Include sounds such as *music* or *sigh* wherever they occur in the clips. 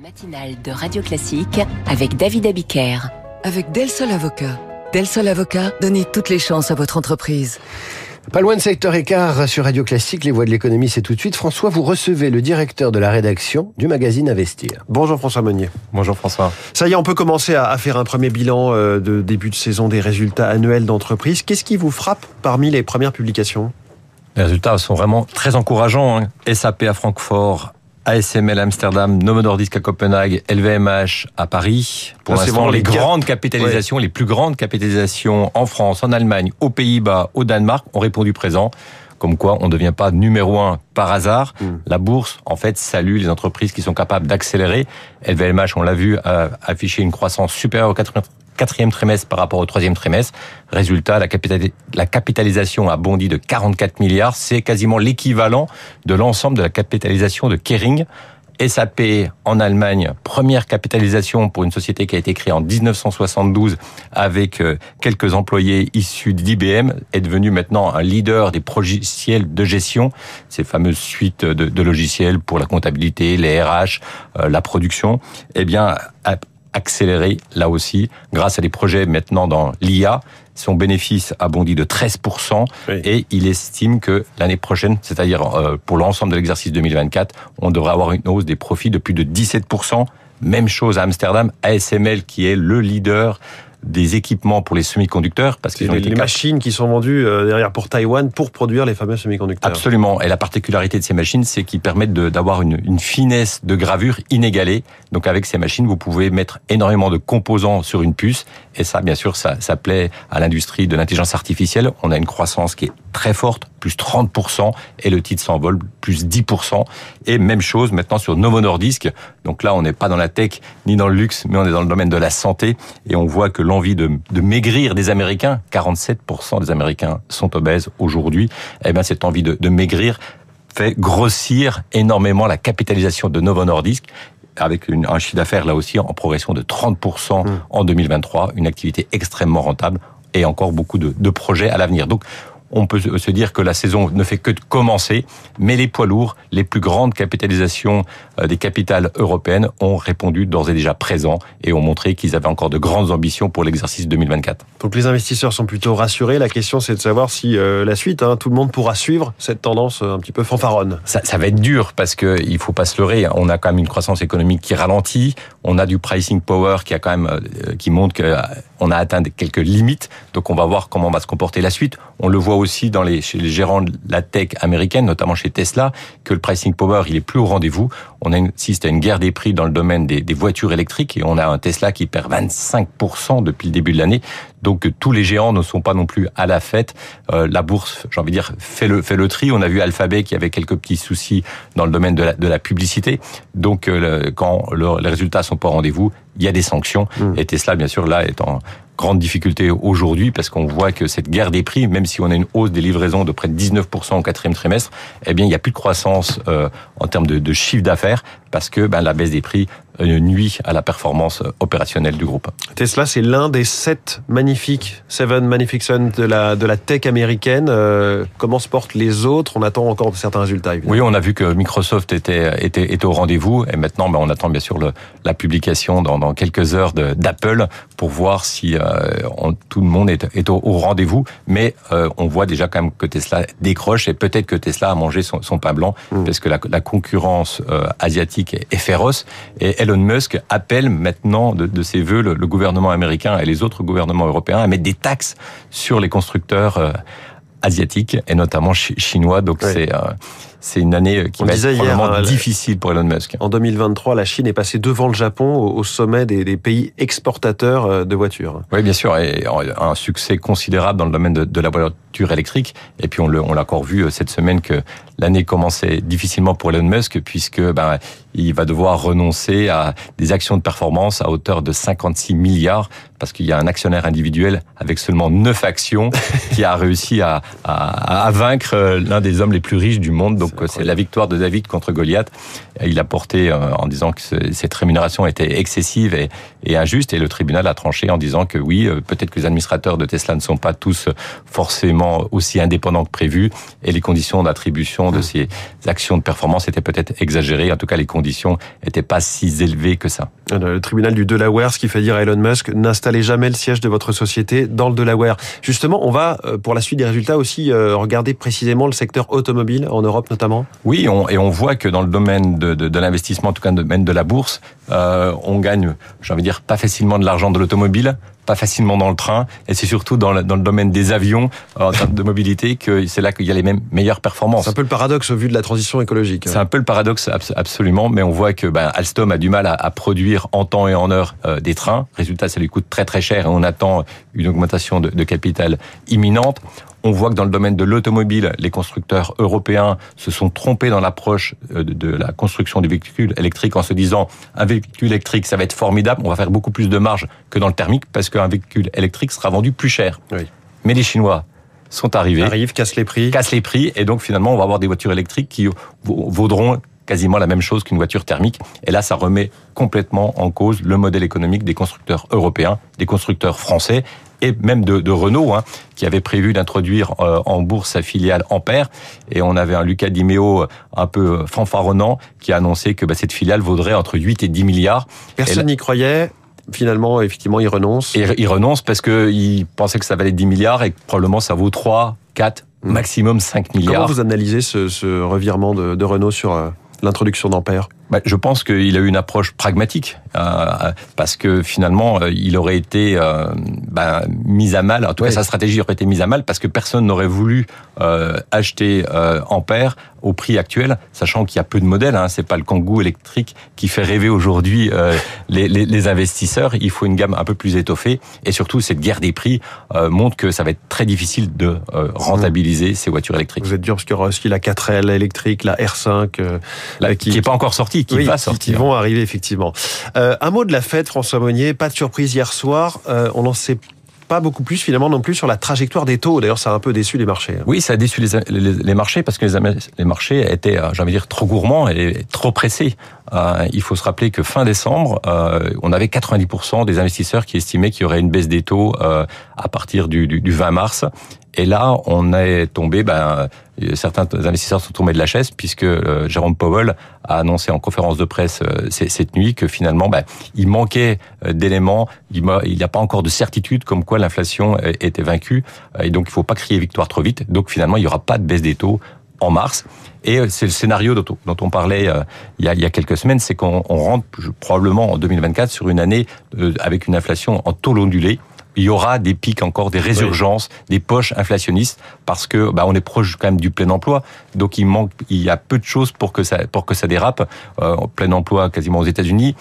La matinale de Radio Classique avec David Abiker. Avec Del Sol Avocat. Del Sol Avocat, donnez toutes les chances à votre entreprise. Pas loin de 7h15 sur Radio Classique, les voix de l'économie, c'est tout de suite. François, vous recevez le directeur de la rédaction du magazine Investir. Bonjour François Meunier. Bonjour François. Ça y est, on peut commencer à faire un premier bilan euh, de début de saison des résultats annuels d'entreprise. Qu'est-ce qui vous frappe parmi les premières publications? Les résultats sont vraiment très encourageants. Hein. SAP à Francfort, ASML Amsterdam, Novo Nordisk à Copenhague, LVMH à Paris. Pour l'instant, les, grandes capitalisations, les plus grandes capitalisations en France, en Allemagne, aux Pays-Bas, au Danemark ont répondu présent. Comme quoi, on ne devient pas numéro un par hasard. Hmm. La bourse, en fait, salue les entreprises qui sont capables d'accélérer. LVMH, on l'a vu, a affiché une croissance supérieure au quatrième trimestre par rapport au troisième trimestre. Résultat, la, capitalisation a bondi de 44 milliards. C'est quasiment l'équivalent de l'ensemble de la capitalisation de Kering. SAP en Allemagne, première capitalisation pour une société qui a été créée en 1972 avec euh, quelques employés issus d'IBM, est devenu maintenant un leader des logiciels de gestion, ces fameuses suites de, logiciels pour la comptabilité, les RH, euh, la production. Eh bien, accéléré là aussi grâce à des projets maintenant dans l'IA. Son bénéfice a bondi de 13% et il estime que l'année prochaine, c'est-à-dire euh, pour l'ensemble de l'exercice 2024, on devrait avoir une hausse des profits de plus de 17%. Même chose à Amsterdam, ASML qui est le leader des équipements pour les semi-conducteurs parce que les, machines qui sont vendues euh, derrière pour Taïwan pour produire les fameux semi-conducteurs. Absolument. Et la particularité de ces machines, c'est qu'ils permettent d'avoir une, une, finesse de gravure inégalée. Donc avec ces machines, vous pouvez mettre énormément de composants sur une puce. Et ça, bien sûr, ça, ça plaît à l'industrie de l'intelligence artificielle. On a une croissance qui est très forte, plus 30%, et le titre s'envole, plus 10%. Et même chose maintenant sur Novo Nordisk. Donc là, on n'est pas dans la tech ni dans le luxe, mais on est dans le domaine de la santé. Et on voit que l'envie de, de, maigrir des Américains, 47% des Américains sont obèses aujourd'hui, eh bien cette envie de, de maigrir fait grossir énormément la capitalisation de Novo Nordisk avec une, un chiffre d'affaires là aussi en progression de 30% mmh. en 2023, une activité extrêmement rentable et encore beaucoup de, de projets à l'avenir. Donc on peut se dire que la saison ne fait que de commencer, mais les poids lourds, les plus grandes capitalisations euh, des capitales européennes ont répondu d'ores et déjà présents et ont montré qu'ils avaient encore de grandes ambitions pour l'exercice 2024. Donc les investisseurs sont plutôt rassurés. La question c'est de savoir si euh, la suite, hein, tout le monde pourra suivre cette tendance euh, un petit peu fanfaronne. Ça, ça va être dur parce que il faut pas se leurrer. On a quand même une croissance économique qui ralentit. On a du pricing power qui a quand même qui montre qu'on a atteint quelques limites. Donc on va voir comment va se comporter la suite. On le voit aussi dans les, chez les gérants de la tech américaine, notamment chez Tesla, que le pricing power, il est plus au rendez-vous. On assiste à une guerre des prix dans le domaine des, des voitures électriques et on a un Tesla qui perd 25% depuis le début de l'année. Donc tous les géants ne sont pas non plus à la fête. Euh, la bourse, j'ai envie de dire, fait le, fait le tri. On a vu Alphabet qui avait quelques petits soucis dans le domaine de la, de la publicité. Donc euh, quand les résultats sont pas au rendez-vous, il y a des sanctions. Mmh. Et Tesla, bien sûr, là, est en grande difficulté aujourd'hui parce qu'on voit que cette guerre des prix, même si on a une hausse des livraisons de près de 19% au quatrième trimestre, eh bien, il n'y a plus de croissance euh, en termes de, de chiffre d'affaires parce que ben, la baisse des prix euh, nuit à la performance opérationnelle du groupe. Tesla, c'est l'un des sept magnifiques, seven magnificent de la, de la tech américaine. Euh, comment se portent les autres? On attend encore certains résultats. Évidemment. Oui, on a vu que Microsoft était, était, était au rendez-vous et maintenant, ben, on attend bien sûr le, la publication dans, dans quelques heures d'Apple pour voir si euh, on, tout le monde est, est au, au rendez-vous. Mais euh, on voit déjà quand même que Tesla décroche et peut-être que Tesla a mangé son, son pain blanc mmh. parce que la, la concurrence asiatique est, est féroce et Elon Musk appelle maintenant de, ses voeux le, gouvernement américain et les autres gouvernements européens à mettre des taxes sur les constructeurs euh, asiatiques et notamment chinois. Donc c'est euh, c'est une année qui va être probablement euh, difficile pour Elon Musk. En 2023, la Chine est passée devant le Japon au sommet des, pays exportateurs de voitures. Oui, bien sûr, et un succès considérable dans le domaine de, la voiture électrique. Et puis on l'a encore vu cette semaine que l'année commençait difficilement pour Elon Musk puisque ben, il va devoir renoncer à des actions de performance à hauteur de 56 milliards parce qu'il y a un actionnaire individuel avec seulement 9 actions *laughs* qui a réussi à, à, à vaincre l'un des hommes les plus riches du monde. Donc Donc c'est la victoire de David contre Goliath. Il a porté en disant que cette rémunération était excessive et, et, injuste, et le tribunal a tranché en disant que oui, peut-être que les administrateurs de Tesla ne sont pas tous forcément aussi indépendants que prévu, et les conditions d'attribution de mmh. ces actions de performance étaient peut-être exagérées. En tout cas, les conditions n'étaient pas si élevées que ça. Le tribunal du Delaware, ce qui fait dire à Elon Musk, n'installez jamais le siège de votre société dans le Delaware. Justement, on va, euh, pour la suite des résultats aussi, euh, regarder précisément le secteur automobile, en Europe notamment Oui, et on voit que dans le domaine de, l'investissement, en tout cas dans le domaine de la bourse, euh, on gagne, j'ai envie de dire, pas facilement de l'argent de l'automobile, pas facilement dans le train, et c'est surtout dans le, dans le domaine des avions, en termes de mobilité, que c'est là qu'il y a les mêmes meilleures performances. C'est un peu le paradoxe au vu de la transition écologique. C'est un peu le paradoxe, absolument, mais on voit que ben, Alstom a du mal à, à produire en temps et en heure euh, des trains. Résultat, ça lui coûte très très cher et on attend une augmentation de, de capital imminente. On voit que dans le domaine de l'automobile, les constructeurs européens se sont trompés dans l'approche euh, de la construction du véhicule électrique en se disant un véhicule électrique, ça va être formidable, on va faire beaucoup plus de marge que dans le thermique parce qu'un véhicule électrique sera vendu plus cher. Mais les Chinois sont arrivés, arrivent, cassent les prix, cassent les prix, et donc finalement on va avoir des voitures électriques qui vaudront quasiment la même chose qu'une voiture thermique. Et là, ça remet complètement en cause le modèle économique des constructeurs européens, des constructeurs français et même de, Renault, hein, qui avait prévu d'introduire euh, en bourse sa filiale Ampère. Et on avait un Lucas Di Meo un peu fanfaronnant qui a annoncé que bah, cette filiale vaudrait entre 8 et 10 milliards. Personne n'y croyait finalement, effectivement, il renonce. Et il renonce parce qu'il pensait que ça valait 10 milliards et que probablement ça vaut 3, 4, mmh. maximum 5 milliards. Comment vous analysez ce, revirement de, de Renault sur euh, l'introduction d'Ampère bah, je pense qu'il a eu une approche pragmatique euh, parce que finalement euh, il aurait été euh, bah, mis à mal. En tout cas, sa stratégie aurait été mise à mal parce que personne n'aurait voulu euh, acheter euh, Ampère au prix actuel, sachant qu'il y a peu de modèles. Hein, c'est pas le Kangoo électrique qui fait rêver aujourd'hui les, les, les, investisseurs. Il faut une gamme un peu plus étoffée et surtout cette guerre des prix montre que ça va être très difficile de rentabiliser ces voitures électriques. Vous êtes dur parce qu'il y aura aussi la 4L électrique, la R5 qui n'est pas encore sortie qui, va sortir. Qui vont arriver effectivement. Euh, un mot de la fête, François Monnier. Pas de surprise hier soir. Euh, on n'en sait pas beaucoup plus finalement non plus sur la trajectoire des taux. D'ailleurs, ça a un peu déçu les marchés. Hein. Oui, ça a déçu les, les, marchés parce que les, les marchés étaient, euh, j'ai envie de dire, trop gourmands et trop pressés. Euh, il faut se rappeler que fin décembre, euh, on avait 90% des investisseurs qui estimaient qu'il y aurait une baisse des taux euh, à partir du, du, du 20 mars. Et là, on est tombé, ben, certains investisseurs sont tombés de la chaise puisque euh, Jérôme Powell a annoncé en conférence de presse euh, cette nuit que finalement, ben, il manquait euh, d'éléments, il n'y a pas encore de certitude comme quoi l'inflation était vaincue, et donc il ne faut pas crier victoire trop vite. Donc finalement, il n'y aura pas de baisse des taux en mars. Et c'est le scénario dont on, parlait il, y a, il, y a, quelques semaines, c'est qu'on rentre probablement en 2024 sur une année avec une inflation en taux ondulé il y aura des pics encore, des résurgences, des poches inflationnistes parce que bah, on est proche quand même du plein emploi. Donc il manque, il y a peu de choses pour que ça pour que ça dérape. Euh, plein emploi quasiment aux États-Unis,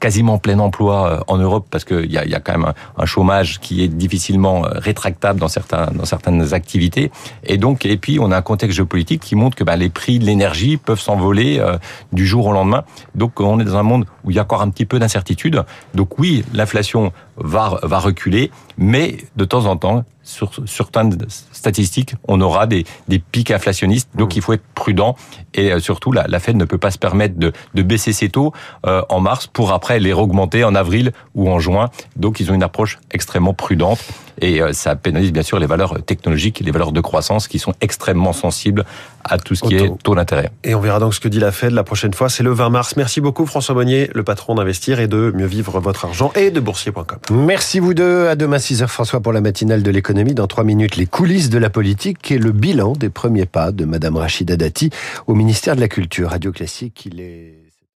quasiment plein emploi euh, en Europe parce qu'il y a, y a quand même un, chômage qui est difficilement euh, rétractable dans certains dans certaines activités. Et donc et puis on a un contexte géopolitique qui montre que ben, les prix de l'énergie peuvent s'envoler euh, du jour au lendemain. Donc on est dans un monde où il y a encore un petit peu d'incertitude. Donc oui l'inflation va va reculer mais de temps en temps sur certaines statistiques, on aura des, des pics inflationnistes. Donc, mmh. il faut être prudent. Et euh, surtout, la, la Fed ne peut pas se permettre de, de baisser ses taux euh, en mars pour après les augmenter en avril ou en juin. Donc, ils ont une approche extrêmement prudente. Et euh, ça pénalise bien sûr les valeurs technologiques, les valeurs de croissance qui sont extrêmement sensibles à tout ce qui est taux d'intérêt. Et on verra donc ce que dit la Fed la prochaine fois. C'est le 20 mars. Merci beaucoup François Monnier, le patron d'Investir et de Mieux Vivre Votre Argent et de Boursier.com. Merci vous deux. À demain 6h François pour la matinale de l'économie. Dans 3 minutes, les coulisses de la politique et le bilan des premiers pas de Madame Rachida Dati au ministère de la Culture. Radio Classique, il est...